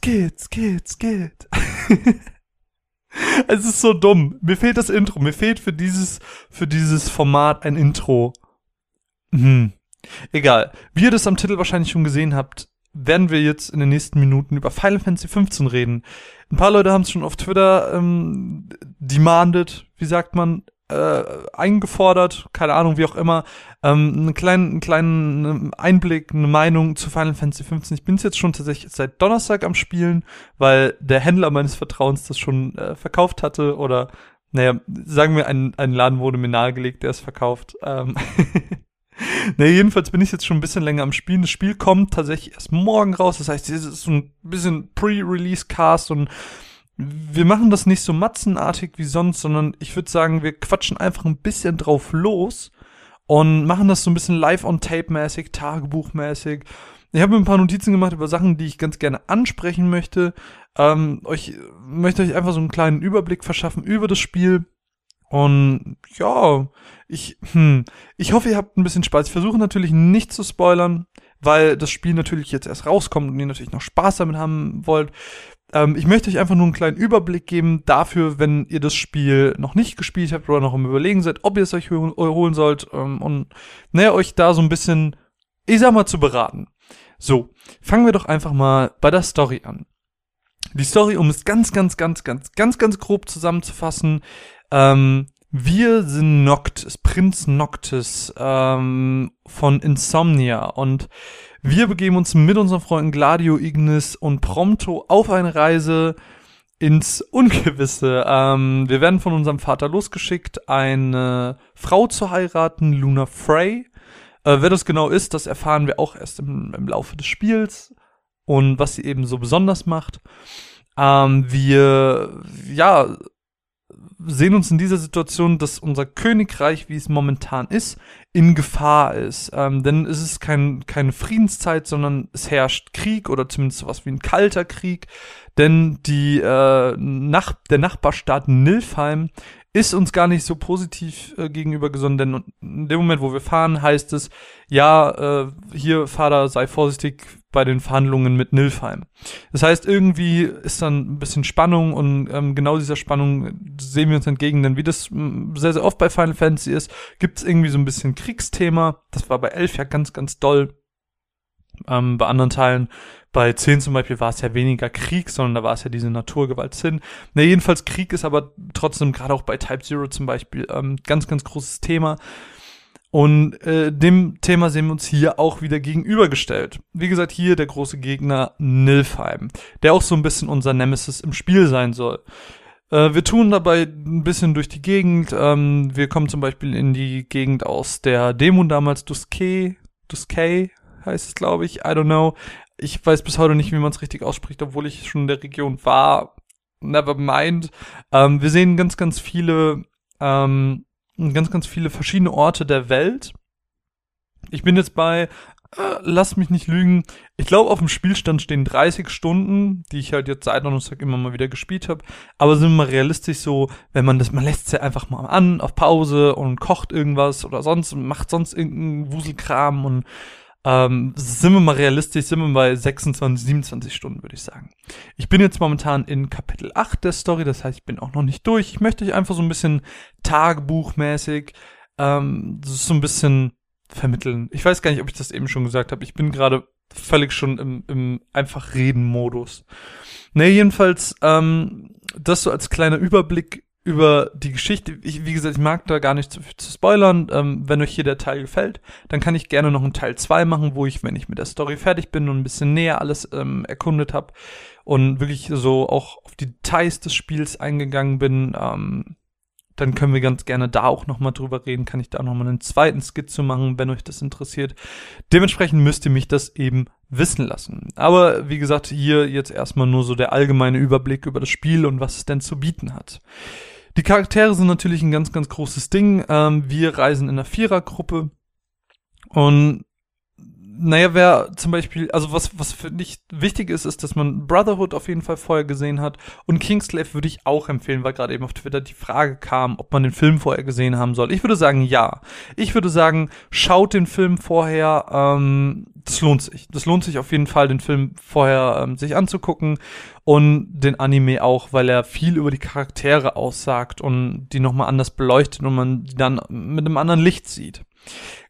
skit, skit, skit. es ist so dumm. Mir fehlt das Intro. Mir fehlt für dieses, für dieses Format ein Intro. Hm. Egal. Wie ihr das am Titel wahrscheinlich schon gesehen habt, werden wir jetzt in den nächsten Minuten über Final Fantasy 15 reden. Ein paar Leute haben es schon auf Twitter ähm, demanded, wie sagt man, äh, eingefordert, keine Ahnung, wie auch immer, ähm, einen kleinen, einen kleinen Einblick, eine Meinung zu Final Fantasy 15. Ich bin jetzt schon tatsächlich seit Donnerstag am Spielen, weil der Händler meines Vertrauens das schon äh, verkauft hatte oder, naja, sagen wir, ein, ein Laden wurde mir nahegelegt, der es verkauft. Ähm Ne, jedenfalls bin ich jetzt schon ein bisschen länger am Spielen. Das Spiel kommt tatsächlich erst morgen raus. Das heißt, es ist so ein bisschen Pre-Release-Cast und wir machen das nicht so matzenartig wie sonst, sondern ich würde sagen, wir quatschen einfach ein bisschen drauf los und machen das so ein bisschen live-on-tape-mäßig, Tagebuchmäßig. Ich habe mir ein paar Notizen gemacht über Sachen, die ich ganz gerne ansprechen möchte. Ähm, euch möchte euch einfach so einen kleinen Überblick verschaffen über das Spiel. Und ja, ich, hm, ich hoffe, ihr habt ein bisschen Spaß. Ich versuche natürlich nicht zu spoilern, weil das Spiel natürlich jetzt erst rauskommt und ihr natürlich noch Spaß damit haben wollt. Ähm, ich möchte euch einfach nur einen kleinen Überblick geben dafür, wenn ihr das Spiel noch nicht gespielt habt oder noch im Überlegen seid, ob ihr es euch holen sollt ähm, und naja, euch da so ein bisschen, ich sag mal, zu beraten. So, fangen wir doch einfach mal bei der Story an. Die Story, um es ganz, ganz, ganz, ganz, ganz, ganz grob zusammenzufassen, ähm, wir sind Noctis, Prinz Noctis ähm, von Insomnia und wir begeben uns mit unseren Freunden Gladio, Ignis und Prompto auf eine Reise ins Ungewisse. Ähm, wir werden von unserem Vater losgeschickt, eine Frau zu heiraten, Luna Frey. Äh, wer das genau ist, das erfahren wir auch erst im, im Laufe des Spiels und was sie eben so besonders macht. Ähm, wir, ja, sehen uns in dieser Situation, dass unser Königreich, wie es momentan ist, in Gefahr ist. Ähm, denn es ist kein, keine Friedenszeit, sondern es herrscht Krieg oder zumindest sowas wie ein kalter Krieg. Denn die, äh, Nach der Nachbarstaat Nilfheim ist uns gar nicht so positiv äh, gegenüber gesonnen, denn in dem Moment, wo wir fahren, heißt es, ja, äh, hier, Vater, sei vorsichtig bei den Verhandlungen mit Nilfheim. Das heißt, irgendwie ist dann ein bisschen Spannung und ähm, genau dieser Spannung sehen wir uns entgegen, denn wie das sehr, sehr oft bei Final Fantasy ist, gibt es irgendwie so ein bisschen Kriegsthema. Das war bei Elf ja ganz, ganz doll. Ähm, bei anderen Teilen bei 10 zum Beispiel war es ja weniger Krieg, sondern da war es ja diese Naturgewalt Sinn. Ne, jedenfalls Krieg ist aber trotzdem gerade auch bei Type Zero zum Beispiel ähm, ganz, ganz großes Thema. Und äh, dem Thema sehen wir uns hier auch wieder gegenübergestellt. Wie gesagt, hier der große Gegner Nilfheim, der auch so ein bisschen unser Nemesis im Spiel sein soll. Äh, wir tun dabei ein bisschen durch die Gegend. Ähm, wir kommen zum Beispiel in die Gegend aus der Dämon damals, Duskei, Duskei heißt es, glaube ich, I don't know. Ich weiß bis heute nicht, wie man es richtig ausspricht, obwohl ich schon in der Region war. Never mind. Ähm, wir sehen ganz, ganz viele, ähm, ganz, ganz viele verschiedene Orte der Welt. Ich bin jetzt bei, äh, lass mich nicht lügen, ich glaube auf dem Spielstand stehen 30 Stunden, die ich halt jetzt seit Donnerstag immer mal wieder gespielt habe. Aber sind wir mal realistisch so, wenn man das, man lässt es ja einfach mal an, auf Pause und kocht irgendwas oder sonst, macht sonst irgendeinen Wuselkram und ähm, sind wir mal realistisch, sind wir bei 26, 27 Stunden, würde ich sagen. Ich bin jetzt momentan in Kapitel 8 der Story, das heißt, ich bin auch noch nicht durch. Ich möchte euch einfach so ein bisschen tagebuchmäßig ähm, so ein bisschen vermitteln. Ich weiß gar nicht, ob ich das eben schon gesagt habe. Ich bin gerade völlig schon im, im einfach Reden-Modus. Ne, jedenfalls, ähm, das so als kleiner Überblick über die Geschichte. Ich, wie gesagt, ich mag da gar nicht zu viel zu spoilern. Ähm, wenn euch hier der Teil gefällt, dann kann ich gerne noch einen Teil 2 machen, wo ich, wenn ich mit der Story fertig bin und ein bisschen näher alles ähm, erkundet habe und wirklich so auch auf die Details des Spiels eingegangen bin, ähm, dann können wir ganz gerne da auch nochmal drüber reden. Kann ich da nochmal einen zweiten Skit zu machen, wenn euch das interessiert. Dementsprechend müsst ihr mich das eben wissen lassen. Aber wie gesagt, hier jetzt erstmal nur so der allgemeine Überblick über das Spiel und was es denn zu bieten hat. Die Charaktere sind natürlich ein ganz, ganz großes Ding. Ähm, wir reisen in einer Vierergruppe und naja, wer zum Beispiel, also was, was für mich wichtig ist, ist, dass man Brotherhood auf jeden Fall vorher gesehen hat. Und Kingslave würde ich auch empfehlen, weil gerade eben auf Twitter die Frage kam, ob man den Film vorher gesehen haben soll. Ich würde sagen, ja. Ich würde sagen, schaut den Film vorher, ähm, das lohnt sich. Das lohnt sich auf jeden Fall, den Film vorher ähm, sich anzugucken und den Anime auch, weil er viel über die Charaktere aussagt und die nochmal anders beleuchtet und man die dann mit einem anderen Licht sieht.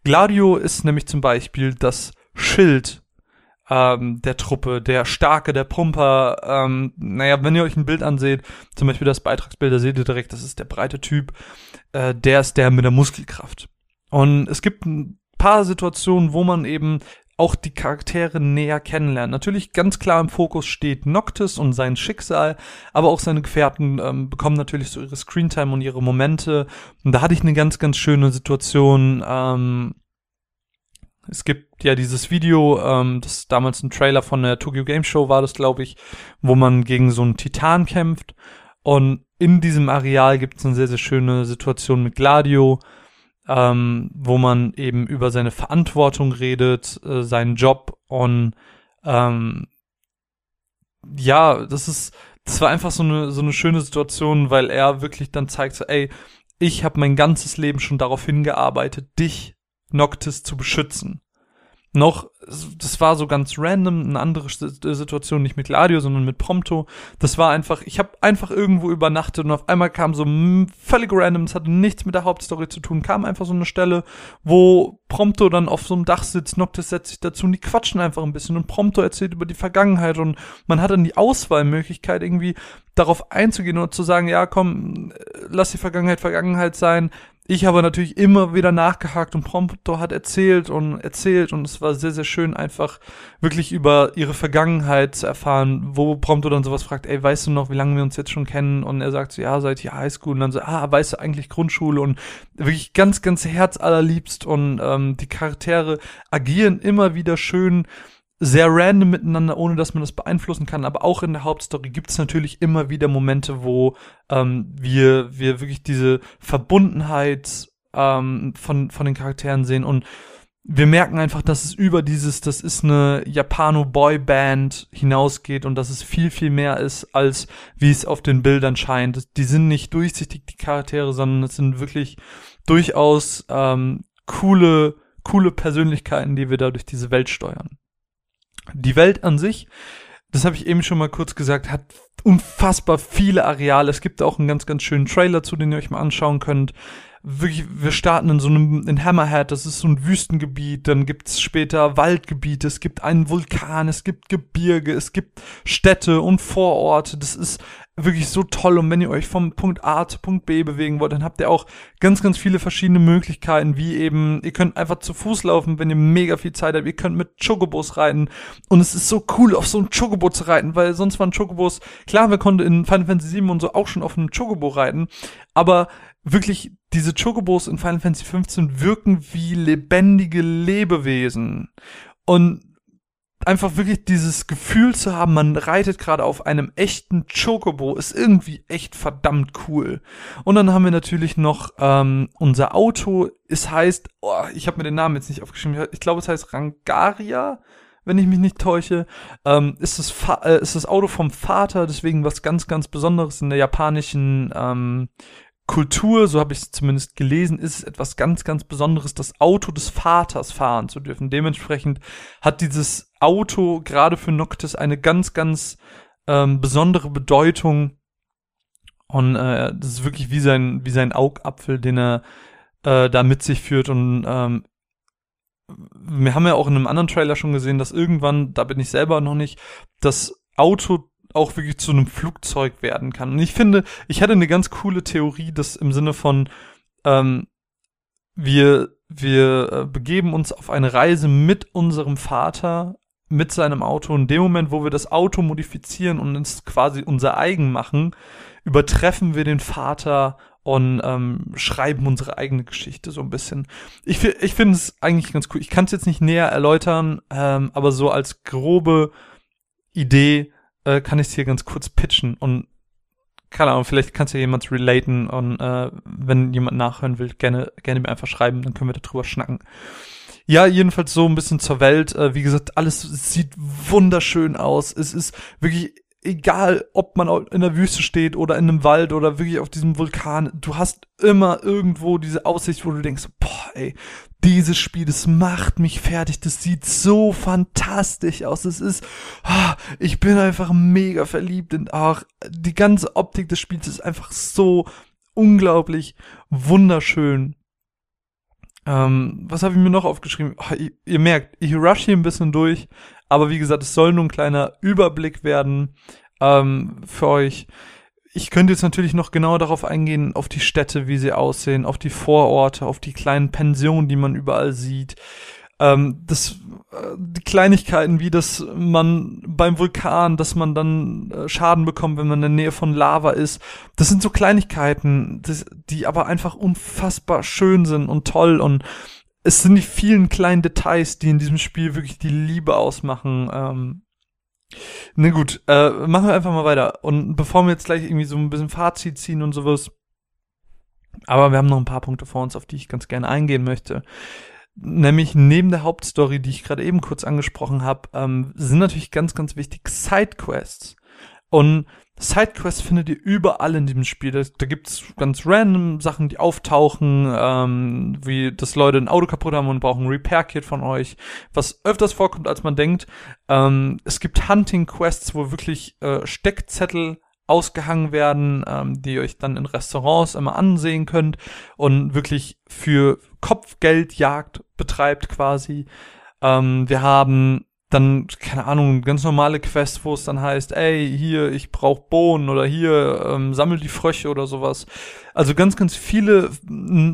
Gladio ist nämlich zum Beispiel das Schild ähm, der Truppe, der Starke, der Pumper. Ähm, naja, wenn ihr euch ein Bild anseht, zum Beispiel das Beitragsbild, da seht ihr direkt, das ist der breite Typ, äh, der ist der mit der Muskelkraft. Und es gibt ein paar Situationen, wo man eben auch die Charaktere näher kennenlernt. Natürlich ganz klar im Fokus steht Noctis und sein Schicksal, aber auch seine Gefährten ähm, bekommen natürlich so ihre Screentime und ihre Momente. Und da hatte ich eine ganz, ganz schöne Situation. Ähm, es gibt ja dieses Video, ähm, das damals ein Trailer von der Tokyo Game Show war, das glaube ich, wo man gegen so einen Titan kämpft. Und in diesem Areal gibt es eine sehr, sehr schöne Situation mit Gladio, ähm, wo man eben über seine Verantwortung redet, äh, seinen Job und ähm, ja, das ist, das war einfach so eine so eine schöne Situation, weil er wirklich dann zeigt, so, ey, ich habe mein ganzes Leben schon darauf hingearbeitet, dich Noctis zu beschützen noch, das war so ganz random, eine andere Situation, nicht mit Gladio, sondern mit Prompto. Das war einfach, ich habe einfach irgendwo übernachtet und auf einmal kam so völlig random, es hatte nichts mit der Hauptstory zu tun, kam einfach so eine Stelle, wo Prompto dann auf so einem Dach sitzt, Noctis setzt sich dazu und die quatschen einfach ein bisschen und Prompto erzählt über die Vergangenheit und man hat dann die Auswahlmöglichkeit irgendwie darauf einzugehen und zu sagen, ja komm, lass die Vergangenheit Vergangenheit sein, ich habe natürlich immer wieder nachgehakt und Prompto hat erzählt und erzählt und es war sehr, sehr schön, einfach wirklich über ihre Vergangenheit zu erfahren, wo Prompto dann sowas fragt, ey, weißt du noch, wie lange wir uns jetzt schon kennen? Und er sagt so, ja, seit hier Highschool und dann so, ah, weißt du eigentlich Grundschule? Und wirklich ganz, ganz herzallerliebst. Und ähm, die Charaktere agieren immer wieder schön sehr random miteinander, ohne dass man das beeinflussen kann. Aber auch in der Hauptstory gibt es natürlich immer wieder Momente, wo ähm, wir, wir wirklich diese Verbundenheit ähm, von, von den Charakteren sehen und wir merken einfach, dass es über dieses, das ist eine Japano-Boy-Band hinausgeht und dass es viel, viel mehr ist, als wie es auf den Bildern scheint. Die sind nicht durchsichtig, die Charaktere, sondern es sind wirklich durchaus ähm, coole, coole Persönlichkeiten, die wir da durch diese Welt steuern. Die Welt an sich, das habe ich eben schon mal kurz gesagt, hat unfassbar viele Areale. Es gibt auch einen ganz, ganz schönen Trailer zu, den ihr euch mal anschauen könnt. Wirklich, wir starten in so einem, in Hammerhead, das ist so ein Wüstengebiet, dann gibt's später Waldgebiete, es gibt einen Vulkan, es gibt Gebirge, es gibt Städte und Vororte. Das ist wirklich so toll. Und wenn ihr euch vom Punkt A zu Punkt B bewegen wollt, dann habt ihr auch ganz, ganz viele verschiedene Möglichkeiten, wie eben, ihr könnt einfach zu Fuß laufen, wenn ihr mega viel Zeit habt. Ihr könnt mit Chocobos reiten. Und es ist so cool, auf so einem Chocobo zu reiten, weil sonst waren Chocobos, klar, wir konnten in Final Fantasy 7 und so auch schon auf einem Chocobo reiten, aber wirklich diese Chocobos in Final Fantasy 15 wirken wie lebendige Lebewesen. Und einfach wirklich dieses Gefühl zu haben, man reitet gerade auf einem echten Chocobo, ist irgendwie echt verdammt cool. Und dann haben wir natürlich noch ähm, unser Auto. Es heißt, oh, ich habe mir den Namen jetzt nicht aufgeschrieben. Ich glaube, es heißt Rangaria, wenn ich mich nicht täusche. Ähm, ist, das Fa äh, ist das Auto vom Vater, deswegen was ganz, ganz Besonderes in der japanischen ähm, Kultur, so habe ich es zumindest gelesen, ist es etwas ganz, ganz Besonderes, das Auto des Vaters fahren zu dürfen. Dementsprechend hat dieses Auto gerade für Noctis eine ganz, ganz ähm, besondere Bedeutung. Und äh, das ist wirklich wie sein, wie sein Augapfel, den er äh, da mit sich führt. Und ähm, wir haben ja auch in einem anderen Trailer schon gesehen, dass irgendwann, da bin ich selber noch nicht, das Auto auch wirklich zu einem Flugzeug werden kann. Und ich finde, ich hatte eine ganz coole Theorie, dass im Sinne von ähm, wir wir äh, begeben uns auf eine Reise mit unserem Vater mit seinem Auto. In dem Moment, wo wir das Auto modifizieren und es quasi unser eigen machen, übertreffen wir den Vater und ähm, schreiben unsere eigene Geschichte so ein bisschen. Ich, ich finde es eigentlich ganz cool. Ich kann es jetzt nicht näher erläutern, ähm, aber so als grobe Idee äh, kann ich es hier ganz kurz pitchen und keine Ahnung, vielleicht kannst du ja jemand relaten und äh, wenn jemand nachhören will, gerne, gerne mir einfach schreiben, dann können wir darüber schnacken. ja, jedenfalls so ein bisschen zur Welt. Äh, wie gesagt, alles sieht wunderschön aus. Es ist wirklich egal, ob man in der Wüste steht oder in einem Wald oder wirklich auf diesem Vulkan, du hast immer irgendwo diese Aussicht, wo du denkst, boah, ey, dieses Spiel, das macht mich fertig, das sieht so fantastisch aus, es ist, ah, ich bin einfach mega verliebt in, ach, die ganze Optik des Spiels ist einfach so unglaublich wunderschön. Ähm, was habe ich mir noch aufgeschrieben? Oh, ihr, ihr, merkt, ich rush hier ein bisschen durch, aber wie gesagt, es soll nur ein kleiner Überblick werden ähm, für euch. Ich könnte jetzt natürlich noch genauer darauf eingehen, auf die Städte, wie sie aussehen, auf die Vororte, auf die kleinen Pensionen, die man überall sieht. Ähm, das, äh, die Kleinigkeiten, wie das man beim Vulkan, dass man dann äh, Schaden bekommt, wenn man in der Nähe von Lava ist. Das sind so Kleinigkeiten, das, die aber einfach unfassbar schön sind und toll und es sind die vielen kleinen Details, die in diesem Spiel wirklich die Liebe ausmachen. Ähm, na ne gut, äh, machen wir einfach mal weiter. Und bevor wir jetzt gleich irgendwie so ein bisschen Fazit ziehen und sowas, aber wir haben noch ein paar Punkte vor uns, auf die ich ganz gerne eingehen möchte. Nämlich neben der Hauptstory, die ich gerade eben kurz angesprochen habe, ähm, sind natürlich ganz, ganz wichtig Sidequests. Und Sidequests findet ihr überall in diesem Spiel. Da, da gibt's ganz random Sachen, die auftauchen, ähm, wie dass Leute ein Auto kaputt haben und brauchen ein Repair-Kit von euch, was öfters vorkommt, als man denkt. Ähm, es gibt Hunting-Quests, wo wirklich äh, Steckzettel ausgehangen werden, ähm, die ihr euch dann in Restaurants immer ansehen könnt und wirklich für Kopfgeldjagd betreibt quasi. Ähm, wir haben dann, keine Ahnung, ganz normale Quests, wo es dann heißt, ey, hier, ich brauch Bohnen oder hier, ähm, sammel die Frösche oder sowas. Also ganz, ganz viele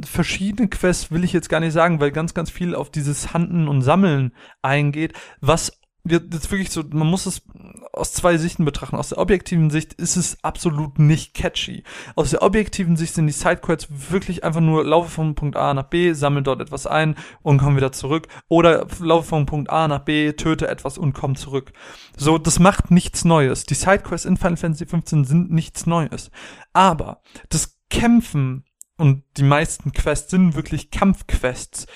verschiedene Quests will ich jetzt gar nicht sagen, weil ganz, ganz viel auf dieses Handen und Sammeln eingeht, was jetzt wirklich so, man muss es aus zwei Sichten betrachten. Aus der objektiven Sicht ist es absolut nicht catchy. Aus der objektiven Sicht sind die Sidequests wirklich einfach nur laufe von Punkt A nach B, sammle dort etwas ein und komm wieder zurück. Oder laufe von Punkt A nach B, töte etwas und komm zurück. So, das macht nichts Neues. Die Sidequests in Final Fantasy XV sind nichts Neues. Aber das Kämpfen und die meisten Quests sind wirklich Kampfquests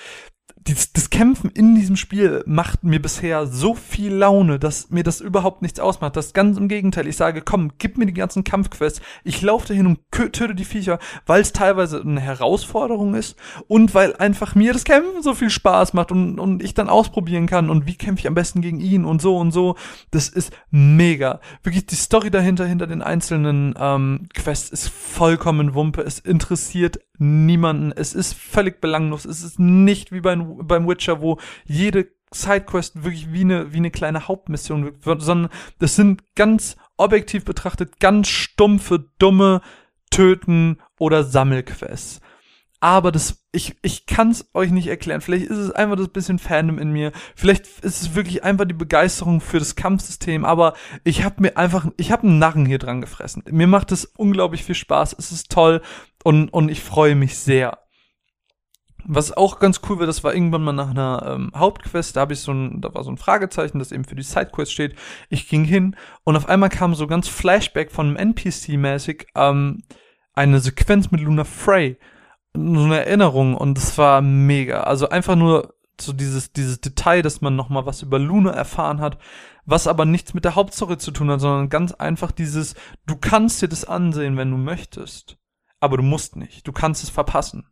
das, das Kämpfen in diesem Spiel macht mir bisher so viel Laune, dass mir das überhaupt nichts ausmacht. Das ganz im Gegenteil. Ich sage, komm, gib mir die ganzen Kampfquests. Ich laufe dahin und töte die Viecher, weil es teilweise eine Herausforderung ist und weil einfach mir das Kämpfen so viel Spaß macht und, und ich dann ausprobieren kann und wie kämpfe ich am besten gegen ihn und so und so. Das ist mega. Wirklich die Story dahinter, hinter den einzelnen ähm, Quests ist vollkommen Wumpe. Es interessiert niemanden. Es ist völlig belanglos. Es ist nicht wie beim, beim Witcher, wo jede Sidequest wirklich wie eine, wie eine kleine Hauptmission wird, sondern das sind ganz objektiv betrachtet ganz stumpfe, dumme Töten oder Sammelquests aber das, ich, ich kann es euch nicht erklären. Vielleicht ist es einfach das bisschen Fandom in mir. Vielleicht ist es wirklich einfach die Begeisterung für das Kampfsystem, aber ich habe mir einfach, ich habe einen Narren hier dran gefressen. Mir macht es unglaublich viel Spaß. Es ist toll und, und ich freue mich sehr. Was auch ganz cool war, das war irgendwann mal nach einer ähm, Hauptquest, da habe ich so ein, da war so ein Fragezeichen, das eben für die Sidequest steht. Ich ging hin und auf einmal kam so ganz Flashback von einem NPC-mäßig ähm, eine Sequenz mit Luna Frey so eine Erinnerung und es war mega. Also einfach nur so dieses, dieses Detail, dass man nochmal was über Luna erfahren hat, was aber nichts mit der Hauptstory zu tun hat, sondern ganz einfach dieses, du kannst dir das ansehen, wenn du möchtest. Aber du musst nicht. Du kannst es verpassen.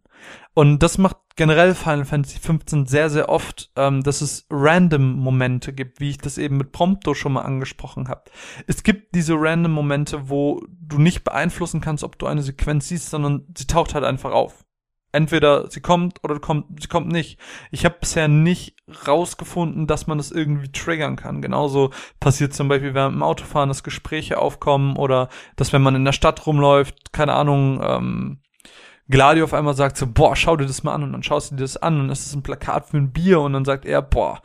Und das macht generell Final Fantasy 15 sehr, sehr oft, ähm, dass es random Momente gibt, wie ich das eben mit Prompto schon mal angesprochen habe. Es gibt diese random Momente, wo du nicht beeinflussen kannst, ob du eine Sequenz siehst, sondern sie taucht halt einfach auf entweder sie kommt oder kommt, sie kommt nicht. Ich habe bisher nicht rausgefunden, dass man das irgendwie triggern kann. Genauso passiert zum Beispiel während dem Autofahren, dass Gespräche aufkommen oder dass wenn man in der Stadt rumläuft, keine Ahnung, ähm, Gladio auf einmal sagt so, boah, schau dir das mal an und dann schaust du dir das an und es ist ein Plakat für ein Bier und dann sagt er, boah,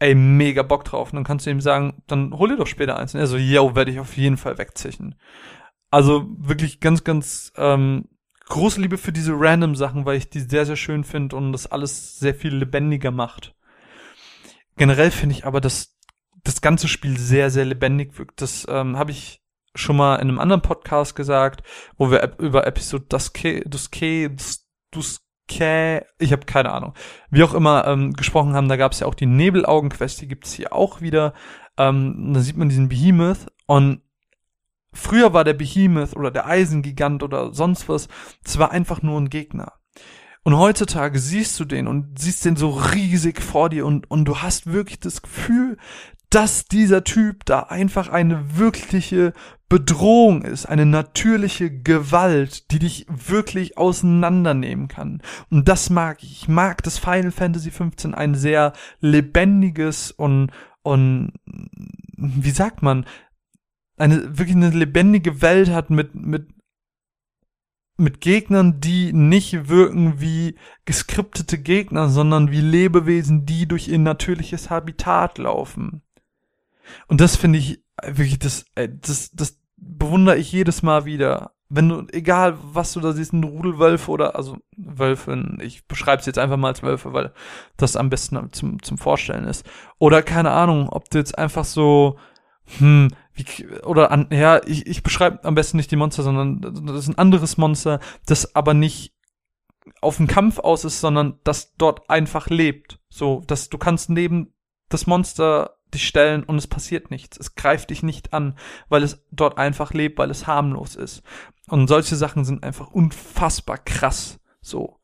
ey, mega Bock drauf. Und dann kannst du ihm sagen, dann hol dir doch später eins. Und er so, yo, werde ich auf jeden Fall wegzichen. Also wirklich ganz, ganz ähm, große Liebe für diese random Sachen, weil ich die sehr, sehr schön finde und das alles sehr viel lebendiger macht. Generell finde ich aber, dass das ganze Spiel sehr, sehr lebendig wirkt. Das ähm, habe ich schon mal in einem anderen Podcast gesagt, wo wir über Episode Duske, Duske, Duske, ich habe keine Ahnung. Wie auch immer ähm, gesprochen haben, da gab es ja auch die Nebelaugen-Quest, die gibt's hier auch wieder. Ähm, da sieht man diesen Behemoth und früher war der Behemoth oder der Eisengigant oder sonst was, das war einfach nur ein Gegner. Und heutzutage siehst du den und siehst den so riesig vor dir und, und du hast wirklich das Gefühl, dass dieser Typ da einfach eine wirkliche Bedrohung ist, eine natürliche Gewalt, die dich wirklich auseinandernehmen kann. Und das mag ich. Ich mag das Final Fantasy XV ein sehr lebendiges und, und, wie sagt man, eine, wirklich eine lebendige Welt hat mit, mit, mit Gegnern, die nicht wirken wie geskriptete Gegner, sondern wie Lebewesen, die durch ihr natürliches Habitat laufen. Und das finde ich wirklich, das, das, das bewundere ich jedes Mal wieder. Wenn du, egal was du da siehst, ein Rudelwölfe oder, also Wölfe, ich beschreibe es jetzt einfach mal als Wölfe, weil das am besten zum, zum Vorstellen ist. Oder keine Ahnung, ob du jetzt einfach so, hm, wie, oder an, ja, ich, ich beschreibe am besten nicht die Monster, sondern das ist ein anderes Monster, das aber nicht auf den Kampf aus ist, sondern das dort einfach lebt. So, dass du kannst neben das Monster dich stellen und es passiert nichts. Es greift dich nicht an, weil es dort einfach lebt, weil es harmlos ist. Und solche Sachen sind einfach unfassbar krass. So.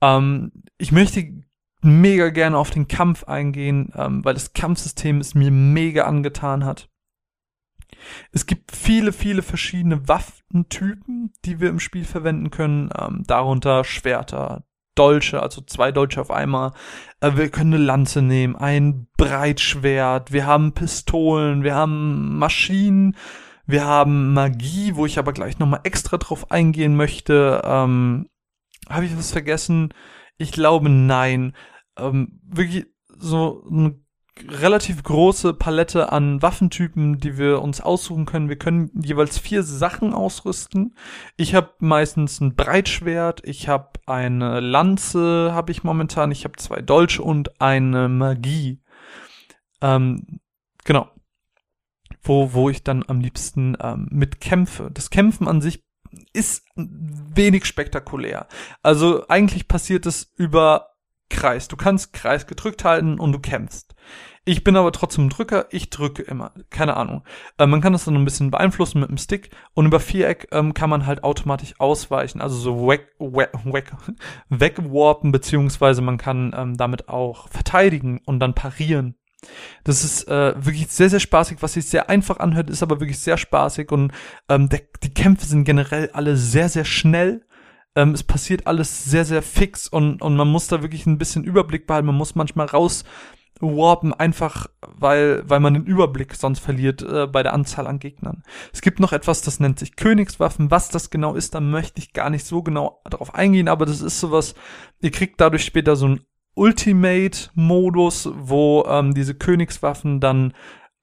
Ähm, ich möchte mega gerne auf den Kampf eingehen, ähm, weil das Kampfsystem es mir mega angetan hat. Es gibt viele, viele verschiedene Waffentypen, die wir im Spiel verwenden können, ähm, darunter Schwerter, Dolche, also zwei Dolche auf einmal. Äh, wir können eine Lanze nehmen, ein Breitschwert, wir haben Pistolen, wir haben Maschinen, wir haben Magie, wo ich aber gleich nochmal extra drauf eingehen möchte. Ähm, Habe ich was vergessen? Ich glaube nein. Ähm, wirklich so ein relativ große Palette an Waffentypen, die wir uns aussuchen können. Wir können jeweils vier Sachen ausrüsten. Ich habe meistens ein Breitschwert, ich habe eine Lanze, habe ich momentan, ich habe zwei Dolche und eine Magie. Ähm, genau. Wo, wo ich dann am liebsten ähm, mit kämpfe. Das Kämpfen an sich ist wenig spektakulär. Also eigentlich passiert es über Kreis. Du kannst Kreis gedrückt halten und du kämpfst. Ich bin aber trotzdem Drücker, ich drücke immer. Keine Ahnung. Äh, man kann das dann ein bisschen beeinflussen mit dem Stick und über Viereck ähm, kann man halt automatisch ausweichen, also so weg, weg, weg, wegwarpen, beziehungsweise man kann ähm, damit auch verteidigen und dann parieren. Das ist äh, wirklich sehr, sehr spaßig, was sich sehr einfach anhört, ist aber wirklich sehr spaßig und ähm, der, die Kämpfe sind generell alle sehr, sehr schnell. Ähm, es passiert alles sehr, sehr fix und, und man muss da wirklich ein bisschen Überblick behalten. Man muss manchmal raus warpen, einfach weil, weil man den Überblick sonst verliert äh, bei der Anzahl an Gegnern. Es gibt noch etwas, das nennt sich Königswaffen. Was das genau ist, da möchte ich gar nicht so genau darauf eingehen, aber das ist sowas, ihr kriegt dadurch später so einen Ultimate-Modus, wo ähm, diese Königswaffen dann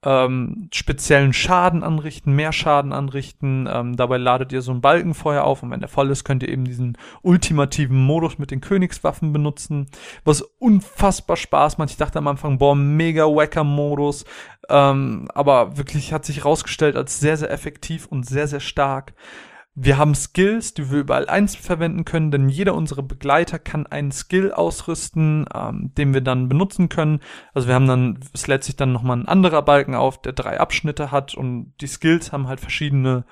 ähm, speziellen Schaden anrichten, mehr Schaden anrichten. Ähm, dabei ladet ihr so ein Balkenfeuer auf und wenn der voll ist, könnt ihr eben diesen ultimativen Modus mit den Königswaffen benutzen, was unfassbar Spaß macht. Ich dachte am Anfang, boah, mega wacker Modus, ähm, aber wirklich hat sich herausgestellt als sehr, sehr effektiv und sehr, sehr stark. Wir haben Skills, die wir überall eins verwenden können, denn jeder unserer Begleiter kann einen Skill ausrüsten, ähm, den wir dann benutzen können. Also wir haben dann, es lädt sich dann nochmal ein anderer Balken auf, der drei Abschnitte hat und die Skills haben halt verschiedene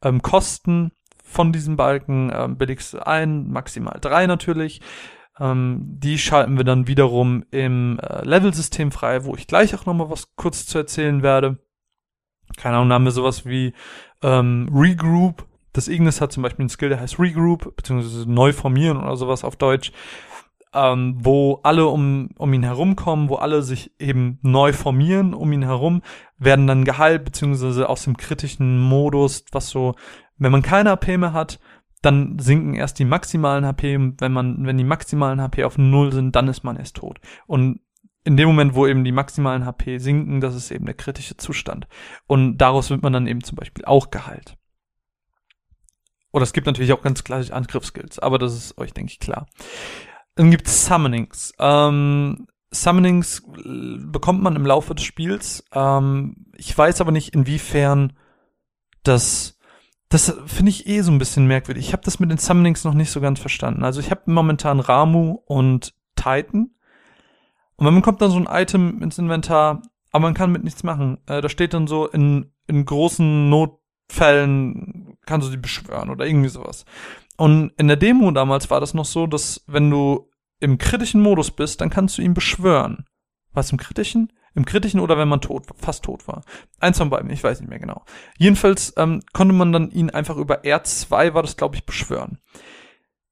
ähm, Kosten von diesem Balken. Ähm, billigste ein, maximal drei natürlich. Ähm, die schalten wir dann wiederum im äh, Level-System frei, wo ich gleich auch nochmal was kurz zu erzählen werde. Keine Ahnung, haben wir sowas wie ähm, Regroup, das Ignis hat zum Beispiel einen Skill, der heißt Regroup, beziehungsweise neu formieren oder sowas auf Deutsch, ähm, wo alle um, um ihn herumkommen, wo alle sich eben neu formieren um ihn herum, werden dann geheilt, beziehungsweise aus dem kritischen Modus, was so, wenn man keine HP mehr hat, dann sinken erst die maximalen HP, wenn man, wenn die maximalen HP auf Null sind, dann ist man erst tot. Und in dem Moment, wo eben die maximalen HP sinken, das ist eben der kritische Zustand. Und daraus wird man dann eben zum Beispiel auch geheilt. Oder es gibt natürlich auch ganz klassisch Angriffsskills, aber das ist euch, denke ich, klar. Dann gibt es Summonings. Ähm, Summonings bekommt man im Laufe des Spiels. Ähm, ich weiß aber nicht, inwiefern das das finde ich eh so ein bisschen merkwürdig. Ich habe das mit den Summonings noch nicht so ganz verstanden. Also ich habe momentan Ramu und Titan. Und man bekommt dann so ein Item ins Inventar, aber man kann mit nichts machen. Äh, da steht dann so, in, in großen Notfällen kannst du die beschwören oder irgendwie sowas. Und in der Demo damals war das noch so, dass wenn du im kritischen Modus bist, dann kannst du ihn beschwören. Was im kritischen? Im kritischen oder wenn man tot, fast tot war. Eins von beiden, ich weiß nicht mehr genau. Jedenfalls ähm, konnte man dann ihn einfach über R2 war das, glaube ich, beschwören.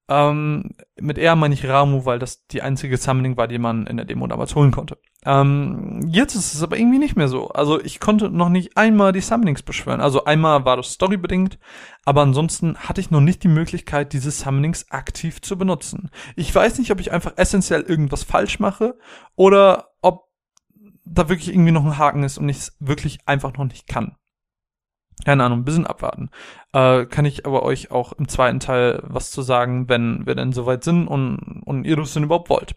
Ähm, mit R meine ich Ramu, weil das die einzige Summoning war, die man in der Demo damals holen konnte. Ähm, jetzt ist es aber irgendwie nicht mehr so. Also ich konnte noch nicht einmal die Summonings beschwören. Also einmal war das storybedingt, aber ansonsten hatte ich noch nicht die Möglichkeit, diese Summonings aktiv zu benutzen. Ich weiß nicht, ob ich einfach essentiell irgendwas falsch mache oder ob da wirklich irgendwie noch ein Haken ist und ich es wirklich einfach noch nicht kann. Keine Ahnung, ein bisschen abwarten. Äh, kann ich aber euch auch im zweiten Teil was zu sagen, wenn wir denn soweit sind und, und ihr das denn überhaupt wollt.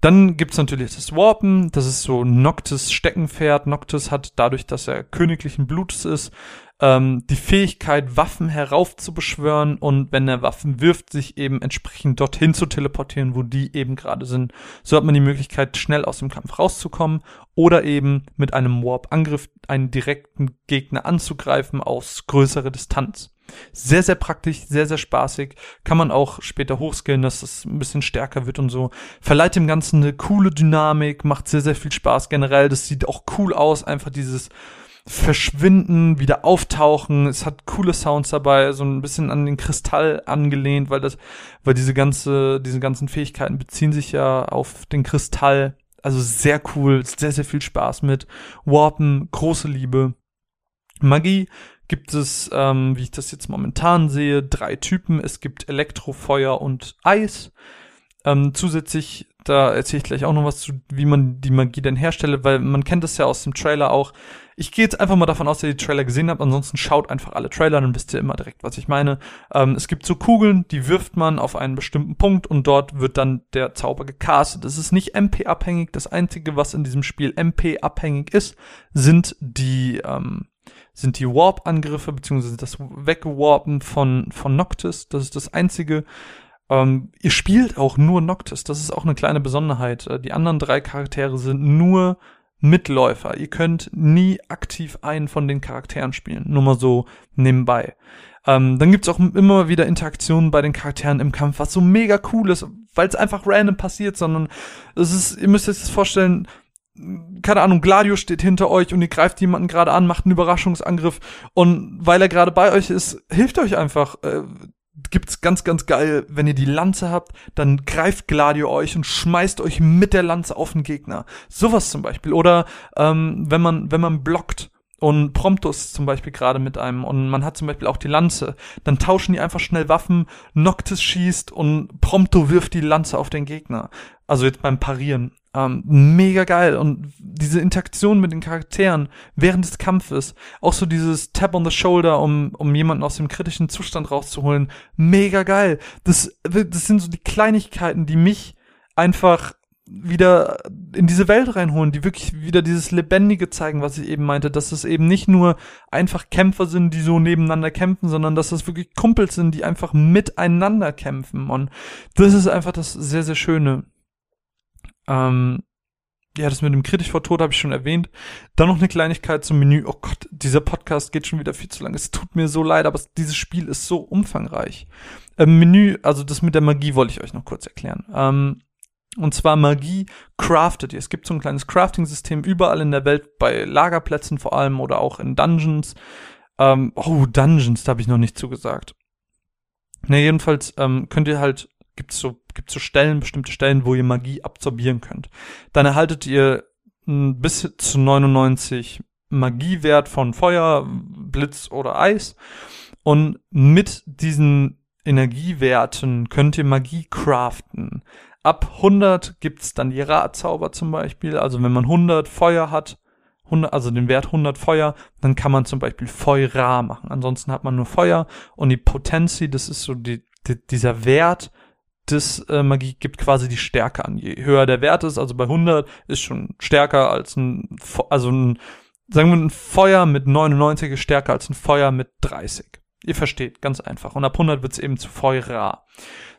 Dann gibt's natürlich das Warpen, das ist so Noctis Steckenpferd. Noctis hat dadurch, dass er königlichen Blutes ist, ähm, die Fähigkeit, Waffen heraufzubeschwören und wenn er Waffen wirft, sich eben entsprechend dorthin zu teleportieren, wo die eben gerade sind. So hat man die Möglichkeit, schnell aus dem Kampf rauszukommen oder eben mit einem Warp-Angriff einen direkten Gegner anzugreifen aus größerer Distanz. Sehr, sehr praktisch, sehr, sehr spaßig. Kann man auch später hochskillen, dass das ein bisschen stärker wird und so. Verleiht dem Ganzen eine coole Dynamik, macht sehr, sehr viel Spaß generell. Das sieht auch cool aus, einfach dieses verschwinden, wieder auftauchen. Es hat coole Sounds dabei, so ein bisschen an den Kristall angelehnt, weil das, weil diese ganze, diese ganzen Fähigkeiten beziehen sich ja auf den Kristall. Also sehr cool, sehr, sehr viel Spaß mit. Warpen, große Liebe. Magie gibt es, ähm, wie ich das jetzt momentan sehe, drei Typen. Es gibt Elektro, Feuer und Eis. Ähm, zusätzlich, da erzähle ich gleich auch noch was zu, wie man die Magie denn herstelle, weil man kennt das ja aus dem Trailer auch. Ich gehe jetzt einfach mal davon aus, dass ihr die Trailer gesehen habt. Ansonsten schaut einfach alle Trailer, dann wisst ihr immer direkt, was ich meine. Ähm, es gibt so Kugeln, die wirft man auf einen bestimmten Punkt und dort wird dann der Zauber gecastet. Das ist nicht MP-abhängig. Das Einzige, was in diesem Spiel MP-abhängig ist, sind die ähm, sind die Warp-Angriffe, beziehungsweise das Wegwarpen von, von Noctis. Das ist das Einzige. Ähm, ihr spielt auch nur Noctis. Das ist auch eine kleine Besonderheit. Äh, die anderen drei Charaktere sind nur Mitläufer. Ihr könnt nie aktiv einen von den Charakteren spielen. Nur mal so nebenbei. Ähm, dann gibt's auch immer wieder Interaktionen bei den Charakteren im Kampf, was so mega cool ist, weil es einfach random passiert, sondern es ist, ihr müsst euch das vorstellen, keine Ahnung, Gladio steht hinter euch und ihr greift jemanden gerade an, macht einen Überraschungsangriff und weil er gerade bei euch ist, hilft euch einfach. Äh, gibt's ganz, ganz geil, wenn ihr die Lanze habt, dann greift Gladio euch und schmeißt euch mit der Lanze auf den Gegner. Sowas zum Beispiel. Oder ähm, wenn man, wenn man blockt und Promptus zum Beispiel gerade mit einem und man hat zum Beispiel auch die Lanze, dann tauschen die einfach schnell Waffen, Noctis schießt und Prompto wirft die Lanze auf den Gegner. Also jetzt beim Parieren. Ähm, mega geil. Und diese Interaktion mit den Charakteren während des Kampfes, auch so dieses Tap on the Shoulder, um, um jemanden aus dem kritischen Zustand rauszuholen, mega geil. Das, das sind so die Kleinigkeiten, die mich einfach wieder in diese Welt reinholen, die wirklich wieder dieses Lebendige zeigen, was ich eben meinte, dass es eben nicht nur einfach Kämpfer sind, die so nebeneinander kämpfen, sondern dass es wirklich Kumpels sind, die einfach miteinander kämpfen. Und das ist einfach das sehr, sehr Schöne. Ähm, ja, das mit dem kritisch vor Tod habe ich schon erwähnt. Dann noch eine Kleinigkeit zum Menü. Oh Gott, dieser Podcast geht schon wieder viel zu lang. Es tut mir so leid, aber dieses Spiel ist so umfangreich. Ähm, Menü, also das mit der Magie wollte ich euch noch kurz erklären. Ähm, und zwar Magie craftet ihr. Es gibt so ein kleines Crafting-System überall in der Welt, bei Lagerplätzen vor allem oder auch in Dungeons. Ähm, oh, Dungeons, da habe ich noch nicht zugesagt. Na, jedenfalls ähm, könnt ihr halt gibt es so, gibt's so Stellen, bestimmte Stellen, wo ihr Magie absorbieren könnt. Dann erhaltet ihr bis zu 99 Magiewert von Feuer, Blitz oder Eis. Und mit diesen Energiewerten könnt ihr Magie craften. Ab 100 gibt's dann die Radzauber zum Beispiel. Also wenn man 100 Feuer hat, 100, also den Wert 100 Feuer, dann kann man zum Beispiel Feuer machen. Ansonsten hat man nur Feuer und die Potenzi, das ist so die, die, dieser Wert, Magie gibt quasi die Stärke an. Je höher der Wert ist, also bei 100 ist schon stärker als ein, also ein, sagen wir ein Feuer mit 99 ist stärker als ein Feuer mit 30. Ihr versteht, ganz einfach. Und ab 100 wird's eben zu Feuer.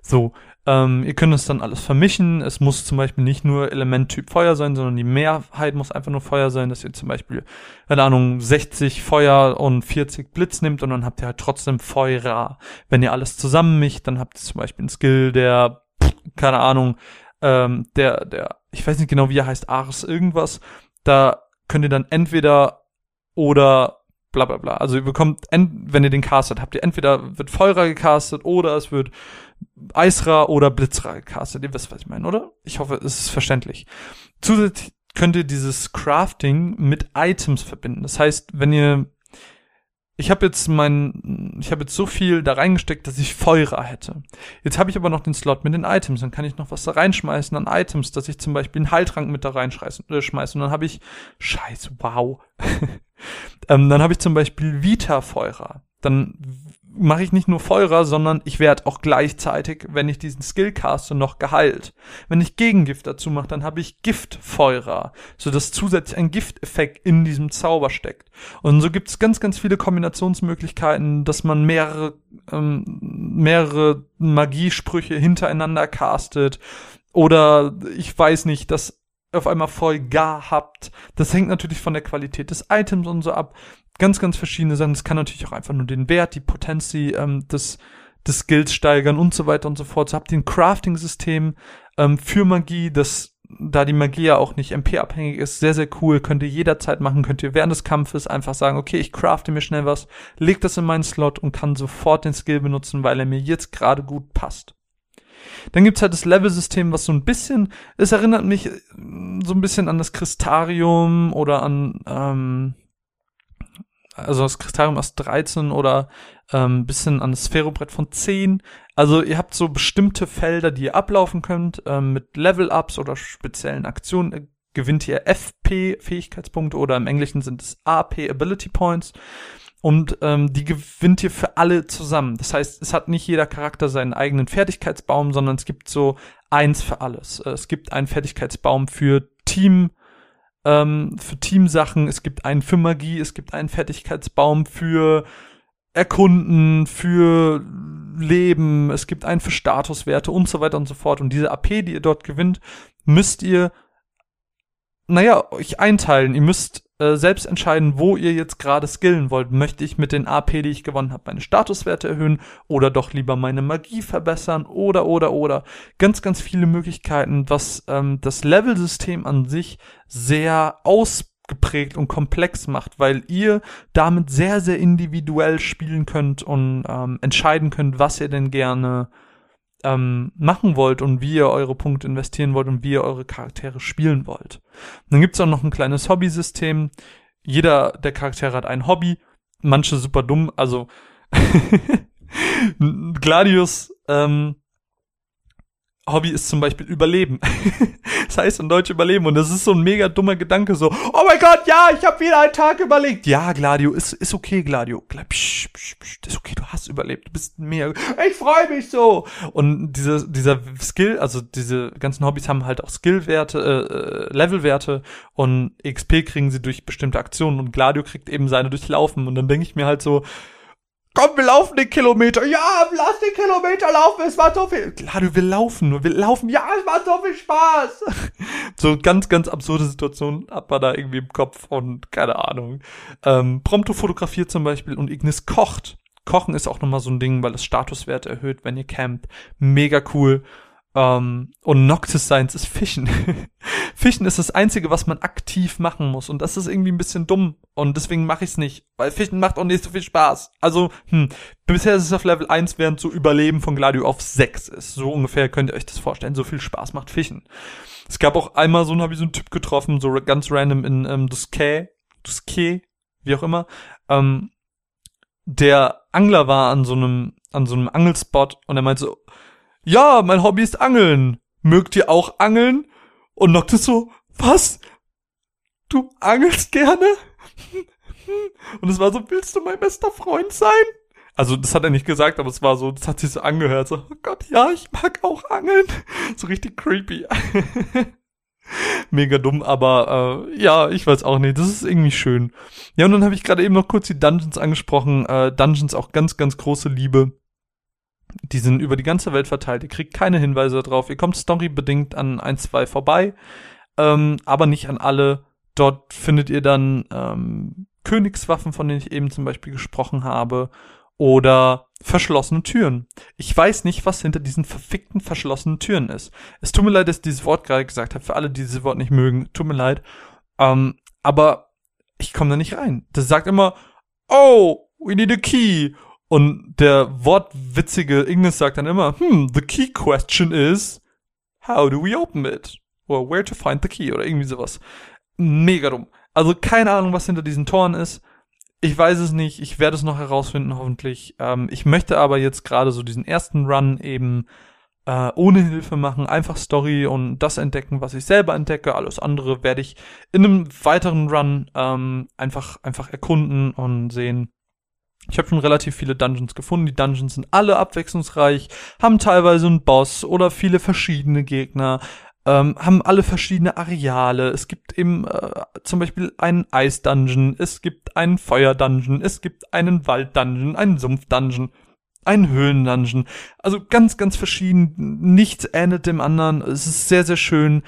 So, ähm, ihr könnt es dann alles vermischen. Es muss zum Beispiel nicht nur Elementtyp Feuer sein, sondern die Mehrheit muss einfach nur Feuer sein, dass ihr zum Beispiel, keine Ahnung, 60 Feuer und 40 Blitz nimmt und dann habt ihr halt trotzdem Feuer. Wenn ihr alles zusammenmischt, dann habt ihr zum Beispiel einen Skill, der, keine Ahnung, ähm, der, der, ich weiß nicht genau, wie er heißt, Ars irgendwas. Da könnt ihr dann entweder oder bla bla bla. Also ihr bekommt, wenn ihr den castet, habt ihr entweder wird Feurer gecastet oder es wird Eisra oder Blitzra gecastet. Ihr wisst, was ich meine, oder? Ich hoffe, es ist verständlich. Zusätzlich könnt ihr dieses Crafting mit Items verbinden. Das heißt, wenn ihr ich habe jetzt mein, ich habe jetzt so viel da reingesteckt, dass ich Feuer hätte. Jetzt habe ich aber noch den Slot mit den Items, dann kann ich noch was da reinschmeißen an Items, dass ich zum Beispiel einen Heiltrank mit da reinschmeiße äh, schmeiße. und dann habe ich, scheiße, wow. ähm, dann habe ich zum Beispiel Vita-Feuer. Dann mache ich nicht nur Feurer, sondern ich werde auch gleichzeitig, wenn ich diesen Skill caste, noch geheilt. Wenn ich Gegengift dazu mache, dann habe ich Giftfeurer, sodass zusätzlich ein Gifteffekt in diesem Zauber steckt. Und so gibt es ganz, ganz viele Kombinationsmöglichkeiten, dass man mehrere, ähm, mehrere Magiesprüche hintereinander castet. Oder ich weiß nicht, dass auf einmal voll gar habt. Das hängt natürlich von der Qualität des Items und so ab ganz, ganz verschiedene Sachen. Das kann natürlich auch einfach nur den Wert, die Potenz ähm, des, des Skills steigern und so weiter und so fort. So habt ihr ein Crafting-System ähm, für Magie, das da die Magie ja auch nicht MP-abhängig ist, sehr, sehr cool. Könnt ihr jederzeit machen, könnt ihr während des Kampfes einfach sagen, okay, ich crafte mir schnell was, leg das in meinen Slot und kann sofort den Skill benutzen, weil er mir jetzt gerade gut passt. Dann gibt's halt das Level-System, was so ein bisschen, es erinnert mich äh, so ein bisschen an das Kristarium oder an, ähm, also das Kristarium aus 13 oder ähm, bisschen an das Sphärobrett von 10. Also ihr habt so bestimmte Felder, die ihr ablaufen könnt. Ähm, mit Level-Ups oder speziellen Aktionen äh, gewinnt ihr FP, Fähigkeitspunkte, oder im Englischen sind es AP, Ability Points. Und ähm, die gewinnt ihr für alle zusammen. Das heißt, es hat nicht jeder Charakter seinen eigenen Fertigkeitsbaum, sondern es gibt so eins für alles. Äh, es gibt einen Fertigkeitsbaum für Team, ähm, für Teamsachen, es gibt einen für Magie, es gibt einen Fertigkeitsbaum für Erkunden, für Leben, es gibt einen für Statuswerte und so weiter und so fort. Und diese AP, die ihr dort gewinnt, müsst ihr, naja, euch einteilen. Ihr müsst äh, selbst entscheiden, wo ihr jetzt gerade skillen wollt. Möchte ich mit den AP, die ich gewonnen habe, meine Statuswerte erhöhen oder doch lieber meine Magie verbessern oder oder oder. Ganz, ganz viele Möglichkeiten, was ähm, das Level-System an sich sehr ausgeprägt und komplex macht, weil ihr damit sehr, sehr individuell spielen könnt und ähm, entscheiden könnt, was ihr denn gerne ähm, machen wollt und wie ihr eure Punkte investieren wollt und wie ihr eure Charaktere spielen wollt. Und dann gibt's auch noch ein kleines Hobby-System. Jeder der Charaktere hat ein Hobby, manche super dumm, also Gladius ähm, Hobby ist zum Beispiel Überleben. das heißt in Deutsch Überleben. Und das ist so ein mega dummer Gedanke, so, oh mein Gott, ja, ich habe wieder einen Tag überlegt. Ja, Gladio, ist, ist okay, Gladio. Psch, psch, psch, ist okay, du hast überlebt. Du bist mehr. Ich freue mich so. Und diese, dieser Skill, also diese ganzen Hobbys haben halt auch Skillwerte, äh, äh Levelwerte und XP kriegen sie durch bestimmte Aktionen und Gladio kriegt eben seine durchlaufen. Und dann denke ich mir halt so, Komm, wir laufen den Kilometer. Ja, lass den Kilometer laufen. Es macht so viel. Klar, du willst laufen. Willst laufen. Ja, es macht so viel Spaß. so ganz, ganz absurde Situationen hat man da irgendwie im Kopf und keine Ahnung. Ähm, Prompto fotografiert zum Beispiel und Ignis kocht. Kochen ist auch nochmal so ein Ding, weil das Statuswert erhöht, wenn ihr campt. Mega cool. Ähm, und Noctis Science ist Fischen. Fischen ist das Einzige, was man aktiv machen muss. Und das ist irgendwie ein bisschen dumm. Und deswegen mache ich es nicht. Weil Fischen macht auch nicht so viel Spaß. Also, hm, bisher ist es auf Level 1, während so Überleben von Gladio auf 6 ist. So ungefähr könnt ihr euch das vorstellen. So viel Spaß macht Fischen. Es gab auch einmal so, habe ich so einen Typ getroffen, so ganz random in ähm, Duskay, Duskay, wie auch immer. Ähm, der Angler war an so einem, an so einem Angelspot und er meinte so, ja, mein Hobby ist Angeln. Mögt ihr auch angeln? Und Noctis so, was? Du angelst gerne? Und es war so, willst du mein bester Freund sein? Also, das hat er nicht gesagt, aber es war so, das hat sich so angehört, so, oh Gott, ja, ich mag auch angeln. So richtig creepy. Mega dumm, aber äh, ja, ich weiß auch nicht. Das ist irgendwie schön. Ja, und dann habe ich gerade eben noch kurz die Dungeons angesprochen. Äh, Dungeons auch ganz, ganz große Liebe. Die sind über die ganze Welt verteilt. Ihr kriegt keine Hinweise darauf. Ihr kommt storybedingt an ein, zwei vorbei, ähm, aber nicht an alle. Dort findet ihr dann ähm, Königswaffen, von denen ich eben zum Beispiel gesprochen habe, oder verschlossene Türen. Ich weiß nicht, was hinter diesen verfickten verschlossenen Türen ist. Es tut mir leid, dass ich dieses Wort gerade gesagt habe. Für alle, die dieses Wort nicht mögen, tut mir leid. Ähm, aber ich komme da nicht rein. Das sagt immer, oh, we need a key. Und der wortwitzige Ignis sagt dann immer, hm, the key question is, how do we open it? Or where to find the key? Oder irgendwie sowas. Mega dumm. Also keine Ahnung, was hinter diesen Toren ist. Ich weiß es nicht. Ich werde es noch herausfinden, hoffentlich. Ähm, ich möchte aber jetzt gerade so diesen ersten Run eben äh, ohne Hilfe machen, einfach Story und das entdecken, was ich selber entdecke. Alles andere werde ich in einem weiteren Run ähm, einfach einfach erkunden und sehen. Ich habe schon relativ viele Dungeons gefunden. Die Dungeons sind alle abwechslungsreich, haben teilweise einen Boss oder viele verschiedene Gegner ähm, haben alle verschiedene Areale. Es gibt eben äh, zum Beispiel einen Eis-Dungeon, es gibt einen Feuer-Dungeon, es gibt einen Wald-Dungeon, einen Sumpf-Dungeon, einen Höhlen-Dungeon. Also ganz, ganz verschieden. Nichts ähnelt dem anderen. Es ist sehr, sehr schön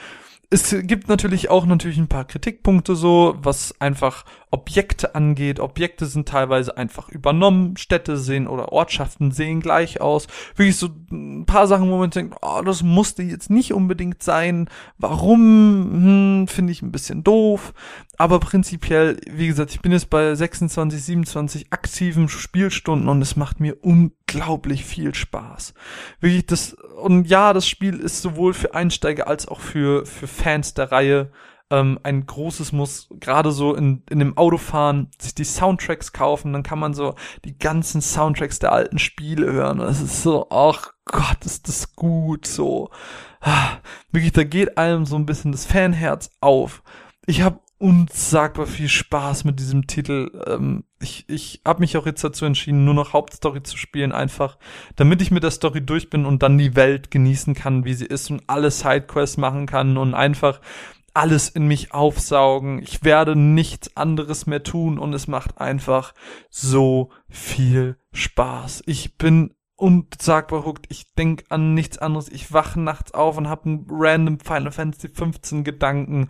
es gibt natürlich auch natürlich ein paar Kritikpunkte so, was einfach Objekte angeht. Objekte sind teilweise einfach übernommen. Städte sehen oder Ortschaften sehen gleich aus. Wirklich so ein paar Sachen, wo man denkt, oh, das musste jetzt nicht unbedingt sein. Warum? Hm, Finde ich ein bisschen doof. Aber prinzipiell, wie gesagt, ich bin jetzt bei 26, 27 aktiven Spielstunden und es macht mir unglaublich viel Spaß. Wirklich das, und ja, das Spiel ist sowohl für Einsteiger als auch für, für Fans der Reihe ähm, ein großes Muss, gerade so in, in dem Autofahren, sich die Soundtracks kaufen, dann kann man so die ganzen Soundtracks der alten Spiele hören. Und es ist so, ach Gott, ist das gut, so. Wirklich, da geht einem so ein bisschen das Fanherz auf. Ich habe unsagbar viel Spaß mit diesem Titel. Ähm, ich ich habe mich auch jetzt dazu entschieden, nur noch Hauptstory zu spielen, einfach, damit ich mit der Story durch bin und dann die Welt genießen kann, wie sie ist und alle Sidequests machen kann und einfach alles in mich aufsaugen. Ich werde nichts anderes mehr tun und es macht einfach so viel Spaß. Ich bin unsagbar hooked. Ich denk an nichts anderes. Ich wache nachts auf und habe einen random Final Fantasy 15 Gedanken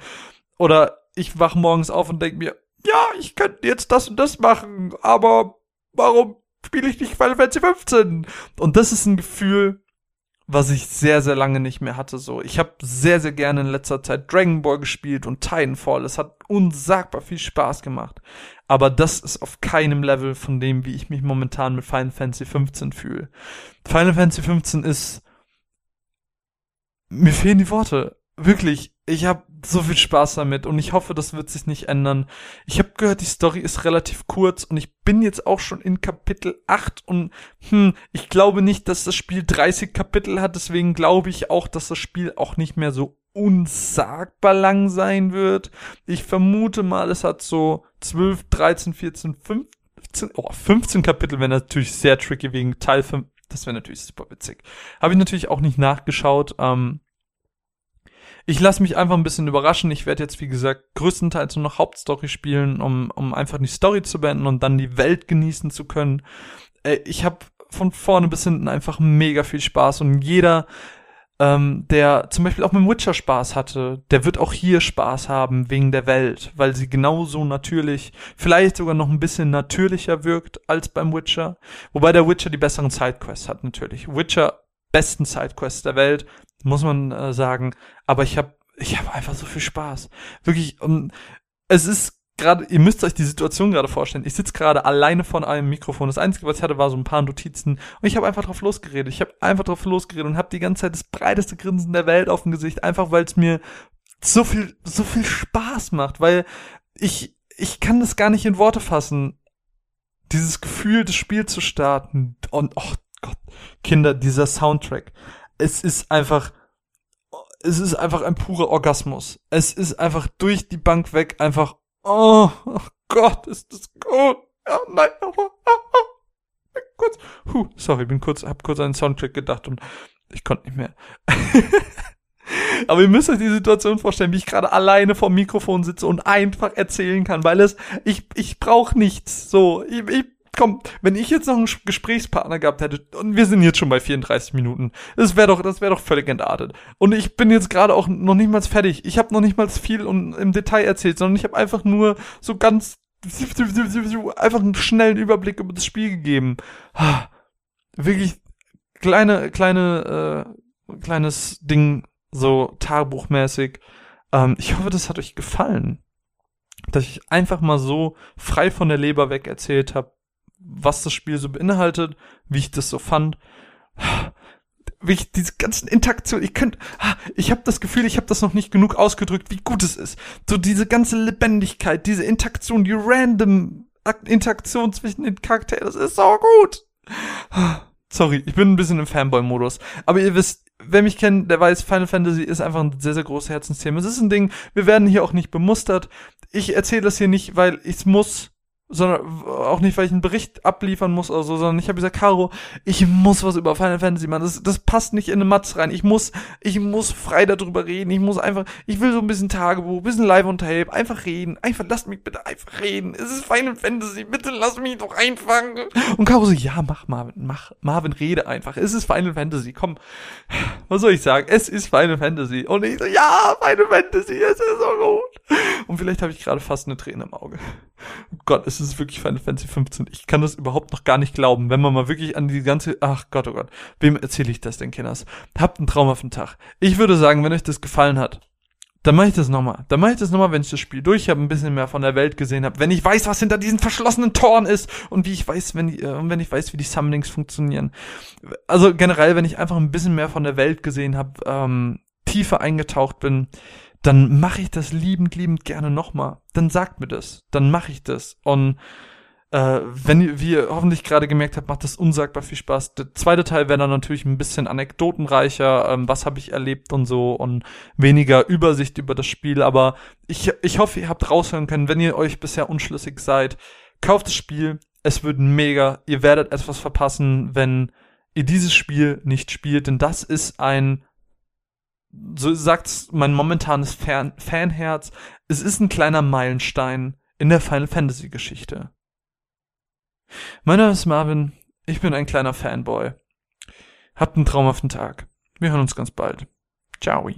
oder ich wach morgens auf und denk mir, ja, ich könnte jetzt das und das machen, aber warum spiele ich nicht Final Fantasy 15? Und das ist ein Gefühl, was ich sehr, sehr lange nicht mehr hatte. So, ich habe sehr, sehr gerne in letzter Zeit Dragon Ball gespielt und Titanfall. Es hat unsagbar viel Spaß gemacht. Aber das ist auf keinem Level von dem, wie ich mich momentan mit Final Fantasy 15 fühle. Final Fantasy 15 ist mir fehlen die Worte. Wirklich, ich habe so viel Spaß damit und ich hoffe, das wird sich nicht ändern. Ich habe gehört, die Story ist relativ kurz und ich bin jetzt auch schon in Kapitel 8 und hm, ich glaube nicht, dass das Spiel 30 Kapitel hat, deswegen glaube ich auch, dass das Spiel auch nicht mehr so unsagbar lang sein wird. Ich vermute mal, es hat so 12, 13, 14, 15, oh, 15 Kapitel wäre natürlich sehr tricky wegen Teil 5. Das wäre natürlich super witzig. Habe ich natürlich auch nicht nachgeschaut. Ähm, ich lasse mich einfach ein bisschen überraschen. Ich werde jetzt, wie gesagt, größtenteils nur noch Hauptstory spielen, um, um einfach die Story zu beenden und dann die Welt genießen zu können. Äh, ich habe von vorne bis hinten einfach mega viel Spaß und jeder, ähm, der zum Beispiel auch mit Witcher Spaß hatte, der wird auch hier Spaß haben wegen der Welt, weil sie genauso natürlich, vielleicht sogar noch ein bisschen natürlicher wirkt als beim Witcher. Wobei der Witcher die besseren Sidequests hat natürlich. Witcher besten Sidequests der Welt, muss man äh, sagen. Aber ich habe ich hab einfach so viel Spaß. Wirklich, um, es ist gerade, ihr müsst euch die Situation gerade vorstellen. Ich sitze gerade alleine vor einem Mikrofon. Das Einzige, was ich hatte, war so ein paar Notizen. Und ich habe einfach drauf losgeredet. Ich habe einfach drauf losgeredet und habe die ganze Zeit das breiteste Grinsen der Welt auf dem Gesicht. Einfach, weil es mir so viel, so viel Spaß macht. Weil ich, ich kann das gar nicht in Worte fassen. Dieses Gefühl, das Spiel zu starten. Und, oh Gott, Kinder, dieser Soundtrack es ist einfach, es ist einfach ein purer Orgasmus. Es ist einfach durch die Bank weg einfach, oh, oh Gott, ist das gut. Oh nein, oh, oh, oh. kurz, huh, sorry, bin kurz, hab kurz an den Soundtrack gedacht und ich konnte nicht mehr. Aber ihr müsst euch die Situation vorstellen, wie ich gerade alleine vorm Mikrofon sitze und einfach erzählen kann, weil es, ich, ich brauche nichts. So, ich, ich komm, wenn ich jetzt noch einen Gesprächspartner gehabt hätte, und wir sind jetzt schon bei 34 Minuten, das wäre doch, das wäre doch völlig entartet. Und ich bin jetzt gerade auch noch nicht mal fertig. Ich habe noch nicht mal viel und im Detail erzählt, sondern ich habe einfach nur so ganz einfach einen schnellen Überblick über das Spiel gegeben. Wirklich kleine, kleine, äh, kleines Ding, so Tagebuchmäßig. Ähm, ich hoffe, das hat euch gefallen. Dass ich einfach mal so frei von der Leber weg erzählt habe, was das Spiel so beinhaltet, wie ich das so fand. Wie ich diese ganzen Interaktionen, ich könnte, ich habe das Gefühl, ich habe das noch nicht genug ausgedrückt, wie gut es ist. So diese ganze Lebendigkeit, diese Interaktion, die random Interaktion zwischen den Charakteren, das ist so gut. Sorry, ich bin ein bisschen im Fanboy-Modus. Aber ihr wisst, wer mich kennt, der weiß, Final Fantasy ist einfach ein sehr, sehr großes Herzensthema. Es ist ein Ding, wir werden hier auch nicht bemustert. Ich erzähle das hier nicht, weil ich muss, sondern auch nicht, weil ich einen Bericht abliefern muss oder so, sondern ich habe gesagt, Caro, ich muss was über Final Fantasy machen. Das, das passt nicht in eine Matz rein. Ich muss, ich muss frei darüber reden. Ich muss einfach, ich will so ein bisschen Tagebuch, bisschen Live on Tape, einfach reden. Einfach, lasst mich bitte einfach reden. Es ist Final Fantasy, bitte lass mich doch einfangen. Und Caro so, ja, mach Marvin, mach, Marvin, rede einfach. Es ist Final Fantasy, komm. Was soll ich sagen? Es ist Final Fantasy. Und ich so, ja, Final Fantasy, es ist so gut. Und vielleicht habe ich gerade fast eine Träne im Auge. Oh Gott, es ist wirklich Final Fantasy 15. Ich kann das überhaupt noch gar nicht glauben, wenn man mal wirklich an die ganze, ach Gott, oh Gott, wem erzähle ich das denn, Kinders? Habt einen traumhaften Tag. Ich würde sagen, wenn euch das gefallen hat, dann mache ich das nochmal. Dann mache ich das nochmal, wenn ich das Spiel durch habe, ein bisschen mehr von der Welt gesehen habe, wenn ich weiß, was hinter diesen verschlossenen Toren ist und wie ich weiß, wenn die, äh, wenn ich weiß, wie die Summonings funktionieren. Also generell, wenn ich einfach ein bisschen mehr von der Welt gesehen habe, ähm, tiefer eingetaucht bin, dann mache ich das liebend, liebend gerne nochmal. Dann sagt mir das. Dann mache ich das. Und äh, wenn wie ihr hoffentlich gerade gemerkt habt, macht das unsagbar viel Spaß. Der zweite Teil wäre dann natürlich ein bisschen anekdotenreicher, ähm, was habe ich erlebt und so und weniger Übersicht über das Spiel. Aber ich, ich hoffe, ihr habt raushören können, wenn ihr euch bisher unschlüssig seid, kauft das Spiel. Es wird mega. Ihr werdet etwas verpassen, wenn ihr dieses Spiel nicht spielt, denn das ist ein so sagt's mein momentanes Fan Fanherz, es ist ein kleiner Meilenstein in der Final Fantasy Geschichte. Mein Name ist Marvin, ich bin ein kleiner Fanboy. Habt einen traumhaften Tag. Wir hören uns ganz bald. Ciao.